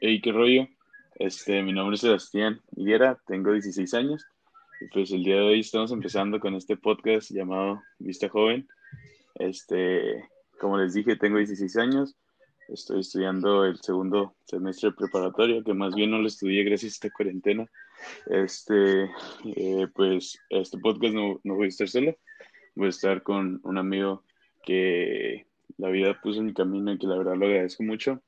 Hey, qué rollo. Este, mi nombre es Sebastián Higuera, tengo 16 años y pues el día de hoy estamos empezando con este podcast llamado Vista Joven. Este, como les dije, tengo 16 años, estoy estudiando el segundo semestre preparatorio, que más bien no lo estudié gracias a esta cuarentena. Este, eh, pues este podcast no, no voy a estar solo, voy a estar con un amigo que la vida puso en mi camino y que la verdad lo agradezco mucho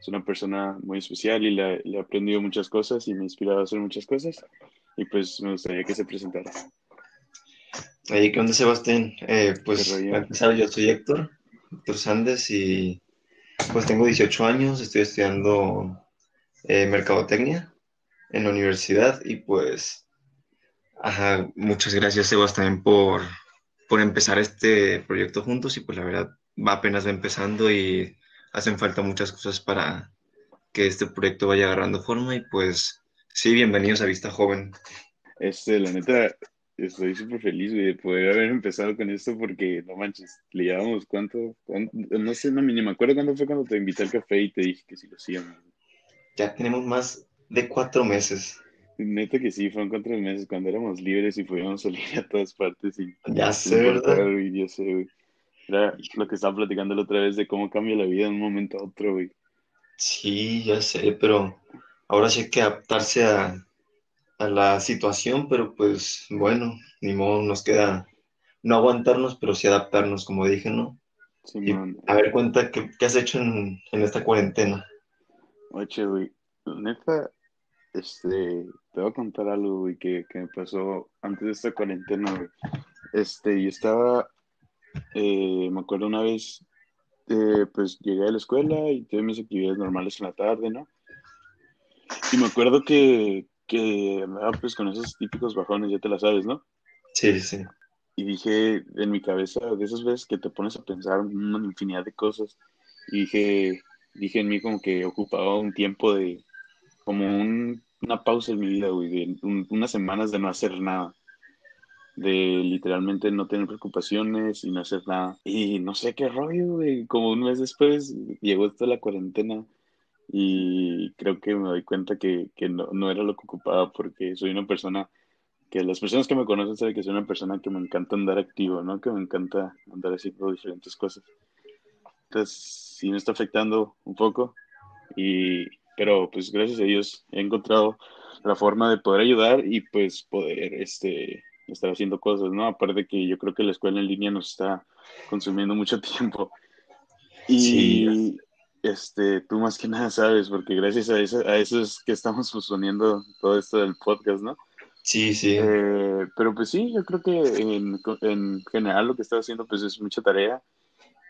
es una persona muy especial y le, he aprendido muchas cosas y me ha inspirado a hacer muchas cosas. Y pues me gustaría que se presentara. Hey, ¿qué onda, Sebastián? Eh, pues, empezar, yo soy Héctor, Héctor Sández, y pues tengo 18 años, estoy estudiando eh, Mercadotecnia en la universidad, y pues, ajá, muchas gracias, Sebastián, por, por empezar este proyecto juntos, y pues la verdad va apenas va empezando y hacen falta muchas cosas para que este proyecto vaya agarrando forma y pues sí, bienvenidos a Vista Joven. Este, la neta, estoy súper feliz de poder haber empezado con esto porque, no manches, le llevamos cuánto, no sé, no, ni me acuerdo cuándo fue cuando te invité al café y te dije que sí lo hacíamos. Ya tenemos más de cuatro meses. Neta que sí, fueron cuatro meses cuando éramos libres y podíamos salir a todas partes. Y, ya sé, ¿verdad? ya sé, güey. Era lo que estaba platicando la otra vez de cómo cambia la vida de un momento a otro, güey. Sí, ya sé, pero ahora sí hay que adaptarse a, la situación, pero pues bueno, ni modo, nos queda no aguantarnos, pero sí adaptarnos, como dije, ¿no? Sí, a ver, cuenta, ¿qué, has hecho en, esta cuarentena? Oye, güey, neta, este, te voy a contar algo, güey, que, que me pasó antes de esta cuarentena, güey. Este, yo estaba eh, me acuerdo una vez, eh, pues llegué a la escuela y tuve mis actividades normales en la tarde, ¿no? Y me acuerdo que, que pues con esos típicos bajones, ya te la sabes, ¿no? Sí, sí. Y dije en mi cabeza, de esas veces que te pones a pensar una infinidad de cosas, y dije, dije en mí como que ocupaba un tiempo de, como una pausa en mi vida, güey, de unas semanas de no hacer nada de literalmente no tener preocupaciones y no hacer nada. Y no sé qué rollo, güey. Como un mes después llegó esto la cuarentena y creo que me doy cuenta que, que no, no, era lo que ocupaba porque soy una persona que las personas que me conocen saben que soy una persona que me encanta andar activo, ¿no? Que me encanta andar haciendo diferentes cosas. Entonces, sí me está afectando un poco y pero pues gracias a Dios he encontrado la forma de poder ayudar y pues poder este estar haciendo cosas, ¿no? Aparte que yo creo que la escuela en línea nos está consumiendo mucho tiempo. Y este, tú más que nada sabes, porque gracias a eso, a eso es que estamos fusionando todo esto del podcast, ¿no? Sí, sí. Eh, pero pues sí, yo creo que en, en, general lo que está haciendo pues es mucha tarea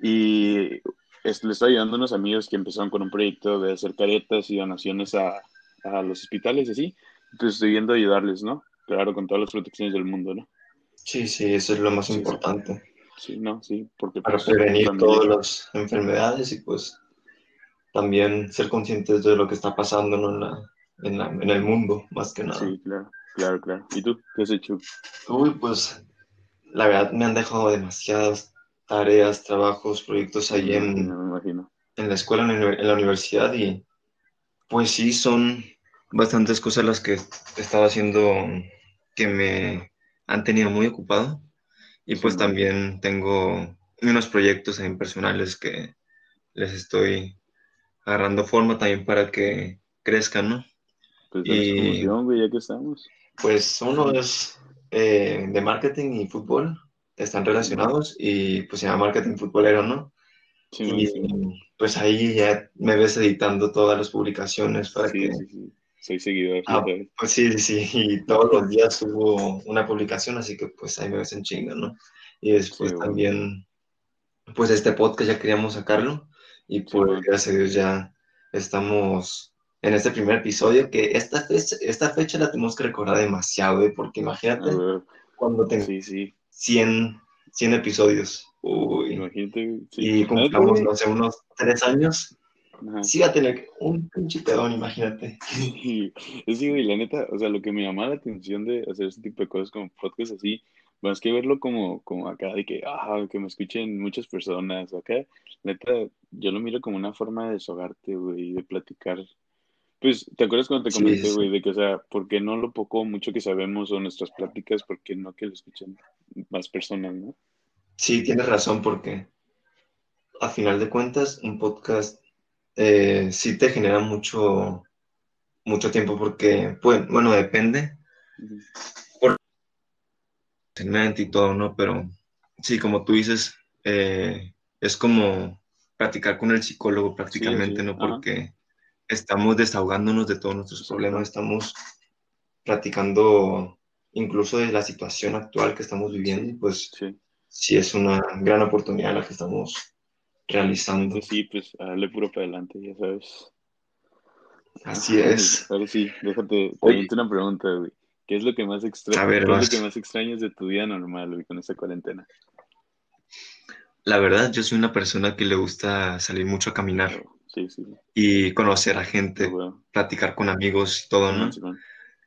y le estoy ayudando a unos amigos que empezaron con un proyecto de hacer caretas y donaciones a, a los hospitales y así, pues estoy viendo ayudarles, ¿no? Claro, con todas las protecciones del mundo, ¿no? Sí, sí, eso es lo más importante. Sí. no, sí, porque... Para pues, prevenir todas las enfermedades y pues también ser conscientes de lo que está pasando en, la, en, la, en, el mundo, más que nada. Sí, claro, claro, claro. ¿Y tú qué has hecho? Uy, pues la verdad me han dejado demasiadas tareas, trabajos, proyectos ahí en, en la escuela, en la universidad y pues sí, son bastantes cosas las que he estado haciendo que me han tenido muy ocupado. Y pues también tengo unos proyectos personales que les estoy agarrando forma también para que crezcan, ¿no? Pues y, ya que estamos. Pues uno es eh, de marketing y fútbol, están relacionados y pues se llama marketing futbolero, ¿no? Sí, y pues ahí ya me ves editando todas las publicaciones para que soy seguidor. Ah, pues sí, sí, y todos los días subo una publicación, así que pues ahí me ves en chinga, ¿no? Y después también, pues este podcast ya queríamos sacarlo y pues gracias a Dios ya estamos en este primer episodio, que esta fecha, esta fecha la tenemos que recordar demasiado, ¿eh? porque imagínate cuando tengo sí, 100, 100 episodios. Uy. Imagínate. Y cumplamos, no sé, unos tres años Sí va a tener un pinche pedón, imagínate. Sí, güey, la neta, o sea, lo que me llama la atención de hacer este tipo de cosas como podcast así, más que verlo como, como acá, de que, ah, que me escuchen muchas personas, acá, neta, yo lo miro como una forma de desahogarte, güey, de platicar Pues, ¿te acuerdas cuando te comenté, güey, de que, o sea, ¿por qué no lo poco mucho que sabemos o nuestras pláticas, por qué no que lo escuchen más personas, no? Sí, tienes razón, porque a final de cuentas, un podcast eh, sí te genera mucho, mucho tiempo, porque, pues, bueno, depende. Por y todo, ¿no? Pero sí, como tú dices, eh, es como practicar con el psicólogo prácticamente, ¿no? Porque estamos desahogándonos de todos nuestros problemas, estamos platicando incluso de la situación actual que estamos viviendo, pues sí. es una gran oportunidad la que estamos realizando. Sí, pues darle puro para adelante, ya sabes. Así es. Ahora sí, déjate, te una pregunta, güey. ¿Qué es lo que más extrañas? ¿Qué es lo que más extrañas de tu vida normal, güey, con esta cuarentena? La verdad, yo soy una persona que le gusta salir mucho a caminar. Sí, sí. Y conocer a gente, platicar con amigos y todo, ¿no?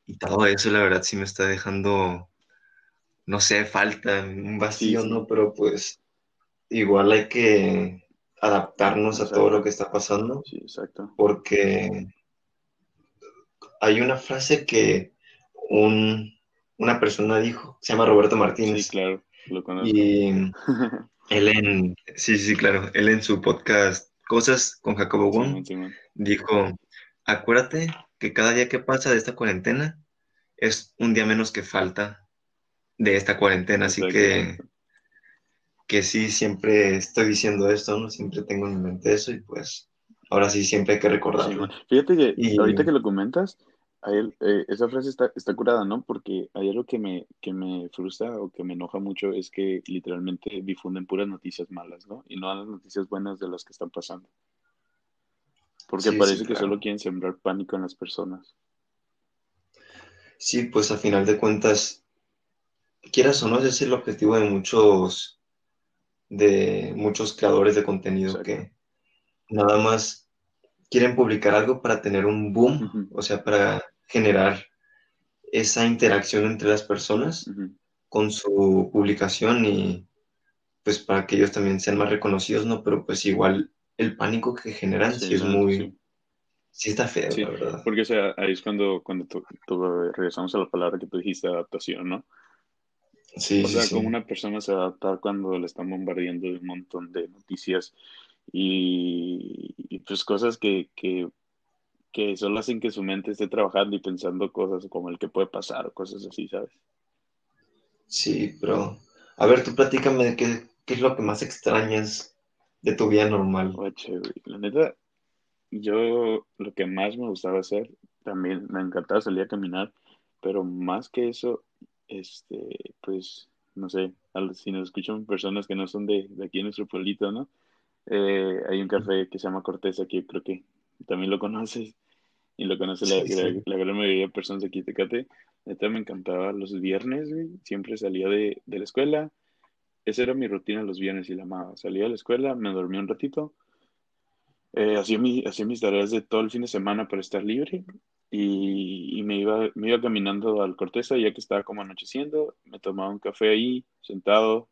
y todo eso, la verdad, sí me está dejando, no sé, falta, un vacío, ¿no? Pero pues igual hay que adaptarnos a todo lo que está pasando. Sí, exacto. Porque hay una frase que un, una persona dijo, se llama Roberto Martínez. Sí, claro, lo conozco. Y él en, sí, sí, claro, él en su podcast Cosas con Jacobo Wong, dijo, acuérdate que cada día que pasa de esta cuarentena es un día menos que falta de esta cuarentena, así que que sí, siempre estoy diciendo esto, ¿no? Siempre tengo en mente eso y pues ahora sí siempre hay que recordarlo. Fíjate que ahorita que lo comentas, eh, esa frase está, está curada, ¿no? Porque hay algo que me, que me frustra o que me enoja mucho es que literalmente difunden puras noticias malas, ¿no? Y no las noticias buenas de las que están pasando. Porque parece que solo quieren sembrar pánico en las personas. Sí, pues a final de cuentas, quieras o no, ese es el objetivo de muchos, de muchos creadores de contenido que nada más quieren publicar algo para tener un boom, o sea, para generar esa interacción entre las personas con su publicación y pues para que ellos también sean más reconocidos, ¿no? Pero pues igual el pánico que generan sí, es muy... Sí. está feo, la verdad. Porque o sea, ahí es cuando, cuando regresamos a la palabra que tú dijiste, adaptación, ¿no? Sí, o sea, sí, como una persona se adapta cuando le están bombardeando de un montón de noticias y, y pues cosas que, que que solo hacen que su mente esté trabajando y pensando cosas como el que puede pasar o cosas así, ¿sabes? Sí, pero a ver, tú platícame qué, qué es lo que más extrañas de tu vida normal. Oye, la neta, yo lo que más me gustaba hacer, también me encantaba salir a caminar, pero más que eso, este, pues, no sé, si nos escuchan personas que no son de, de aquí en nuestro pueblito, ¿no? Eh, hay un café que se llama Cortés aquí, creo que también lo conoces y lo conoce la, la, gran mayoría de personas de aquí de Tecate. Neta me encantaba los viernes, Siempre salía de, de, la escuela. Esa era mi rutina los viernes y la amaba. Salía de la escuela, me dormía un ratito. Eh, hacía, mi, hacía mis tareas de todo el fin de semana para estar libre. Y, y, me, iba, me iba caminando al Corteza ya que estaba como anocheciendo. Me tomaba un café ahí, sentado.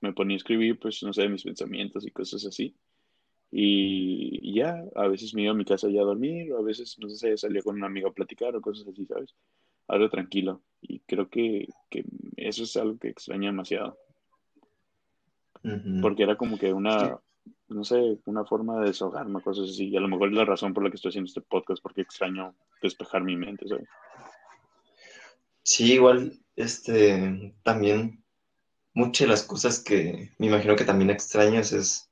Me ponía a escribir, pues, no sé, mis pensamientos y cosas así. Y, ya, a veces me iba a mi casa ya a dormir, o a veces, no sé, salía con un amigo a platicar o cosas así, ¿sabes? Algo tranquilo. Y creo que, que eso es algo que extraño demasiado. Porque era como que una, no sé, una forma de desahogarme, cosas así. Y a lo mejor es la razón por la que estoy haciendo este podcast, porque extraño despejar mi mente, ¿sabes? Sí, igual, este, también muchas de las cosas que me imagino que también extrañas es,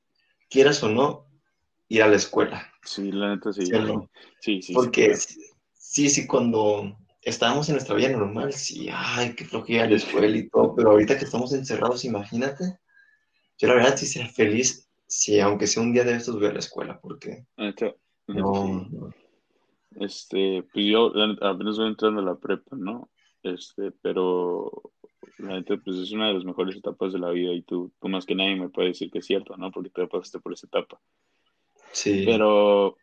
quieras o no, ir a la escuela. Sí, la neta sí. Sí, sí. Porque sí, sí, cuando estábamos en nuestra vida normal, sí, ay, qué flojera la escuela y todo, pero ahorita que estamos encerrados, imagínate. Yo la verdad sí sería feliz si aunque sea un día de estos voy a la escuela, porque no, Este, pues yo apenas voy entrando a la prepa, ¿no? Este, pero la neta, pues es una de las mejores etapas de la vida y tú, tú más que nadie me puedes decir que es cierto, ¿no? Porque tú pasaste por esa etapa. Sí. Pero,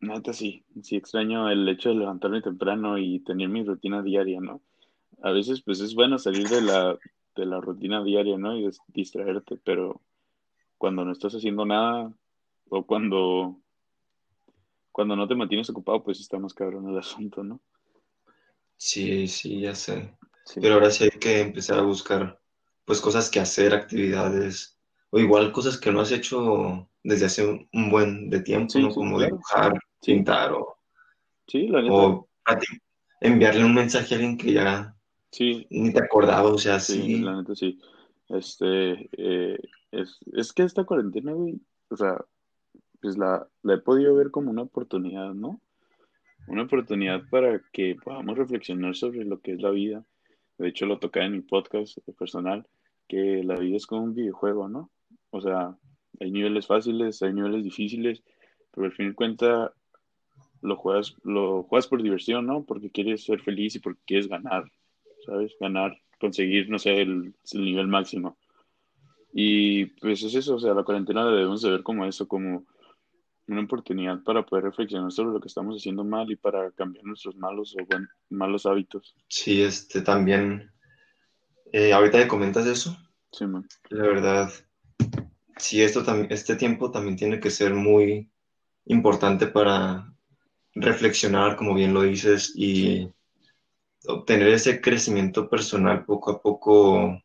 neta, sí, sí extraño el hecho de levantarme temprano y tener mi rutina diaria, ¿no? A veces, pues es bueno salir de la, de la rutina diaria, ¿no? Y distraerte, pero cuando no estás haciendo nada o cuando cuando no te mantienes ocupado, pues está más cabrón el asunto, ¿no? Sí, sí, ya sé. Pero ahora sí hay que empezar a buscar, pues, cosas que hacer, actividades, o igual cosas que no has hecho desde hace un, buen de tiempo, ¿no? Como dibujar, pintar o, enviarle un mensaje a alguien que ya sí. ni te acordaba, o sea, sí. Sí, la neta sí. Este, eh, es, es que esta cuarentena, güey, o sea, pues la, la he podido ver como una oportunidad, ¿no? Una oportunidad para que podamos reflexionar sobre lo que es la vida. De hecho, lo toca en mi podcast personal, que la vida es como un videojuego, ¿no? O sea, hay niveles fáciles, hay niveles difíciles, pero al fin y cuenta lo juegas, lo juegas por diversión, ¿no? Porque quieres ser feliz y porque quieres ganar, ¿sabes? Ganar, conseguir, no sé, el, el nivel máximo. Y pues es eso, o sea, la cuarentena la debemos de ver como eso, como una oportunidad para poder reflexionar sobre lo que estamos haciendo mal y para cambiar nuestros malos o malos hábitos. Sí, este también, eh, ahorita me comentas eso. Sí, man. La verdad, sí, esto este tiempo también tiene que ser muy importante para reflexionar, como bien lo dices, y obtener ese crecimiento personal poco a poco,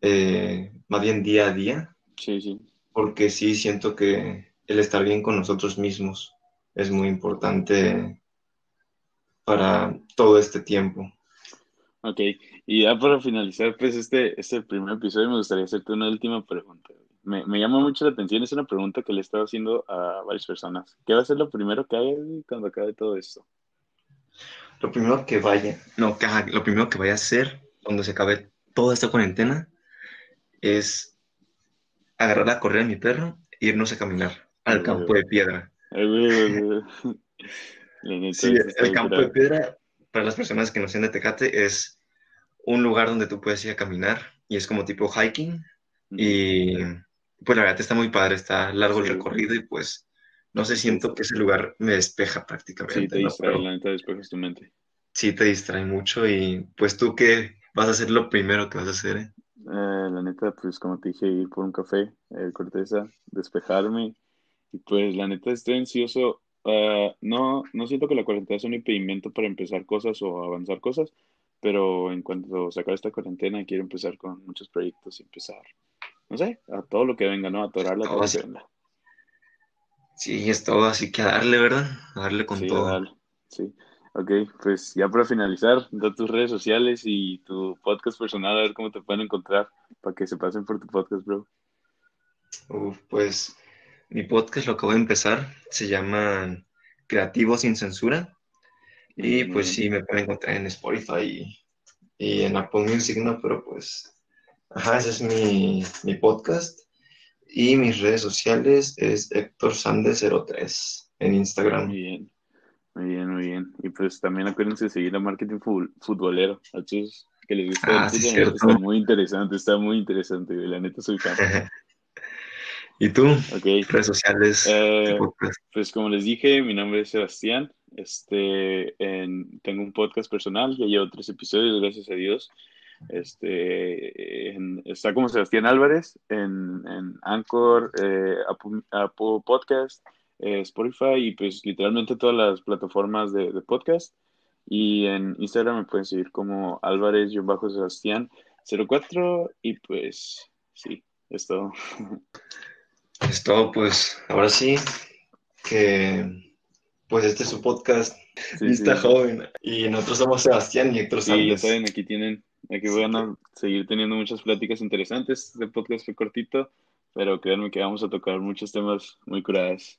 eh, más bien día a día. Sí, sí. Porque sí siento que el estar bien con nosotros mismos es muy importante para todo este tiempo. Ok, y ya para finalizar, pues este, este primer episodio me gustaría hacerte una última pregunta. Me, me llama mucho la atención, es una pregunta que le he estado haciendo a varias personas. ¿Qué va a ser lo primero que haga cuando acabe todo esto? Lo primero que vaya, no, lo primero que vaya a hacer cuando se acabe toda esta cuarentena es agarrar la correa de mi perro e irnos a caminar al campo de piedra. sí, el campo de piedra, para las personas que no sean de Tecate, es un lugar donde tú puedes ir a caminar y es como tipo hiking. Y pues la verdad está muy padre, está largo el recorrido y pues no sé, siento que ese lugar me despeja prácticamente. Sí, te distrae, la neta despejas tu mente. Sí, te distrae mucho y pues tú qué vas a hacer lo primero que vas a hacer. Eh? Eh, la neta, pues como te dije, ir por un café, eh, corteza, despejarme y pues la neta estoy ansioso. Ah, no, no siento que la cuarentena sea un impedimento para empezar cosas o avanzar cosas, pero en cuanto se acabe esta cuarentena quiero empezar con muchos proyectos y empezar, no sé, a todo lo que venga, ¿no? A torar la todo Sí, es todo, así que a darle, ¿verdad? A darle con todo. Sí, ok, pues ya para finalizar, da tus redes sociales y tu podcast personal, a ver cómo te pueden encontrar para que se pasen por tu podcast, bro. Uf, pues mi podcast lo acabo de empezar, se llama Creativo sin Censura. Y pues sí, me pueden encontrar en Spotify y, en Apple Music, ¿no? Pero pues, ajá, ese es mi, mi podcast. Y mis redes sociales es Héctor Sande03 en Instagram. Muy bien, muy bien, muy bien. Y pues también acuérdense de seguir a Marketing Futbolero. A que les gusta ah, sí, está muy interesante, está muy interesante. La neta soy fan. ¿Y tú? Redes sociales. Eh, pues como les dije, mi nombre es Sebastián. Este, tengo un podcast personal, ya llevo tres episodios, gracias a Dios. Este, está como Sebastián Álvarez en, Anchor, eh, Apple, Podcast, eh, Spotify y pues literalmente todas las plataformas de, podcast. Y en Instagram me pueden seguir como Álvarez-Sebastián 04 y pues sí, es todo. Es todo, pues ahora sí que pues este es su podcast sí, Vista Joven y nosotros somos Sebastián y Héctor Sánchez. Sí, ya saben, aquí tienen, aquí van a seguir teniendo muchas pláticas interesantes. de podcast fue cortito, pero créanme que vamos a tocar muchos temas muy curados.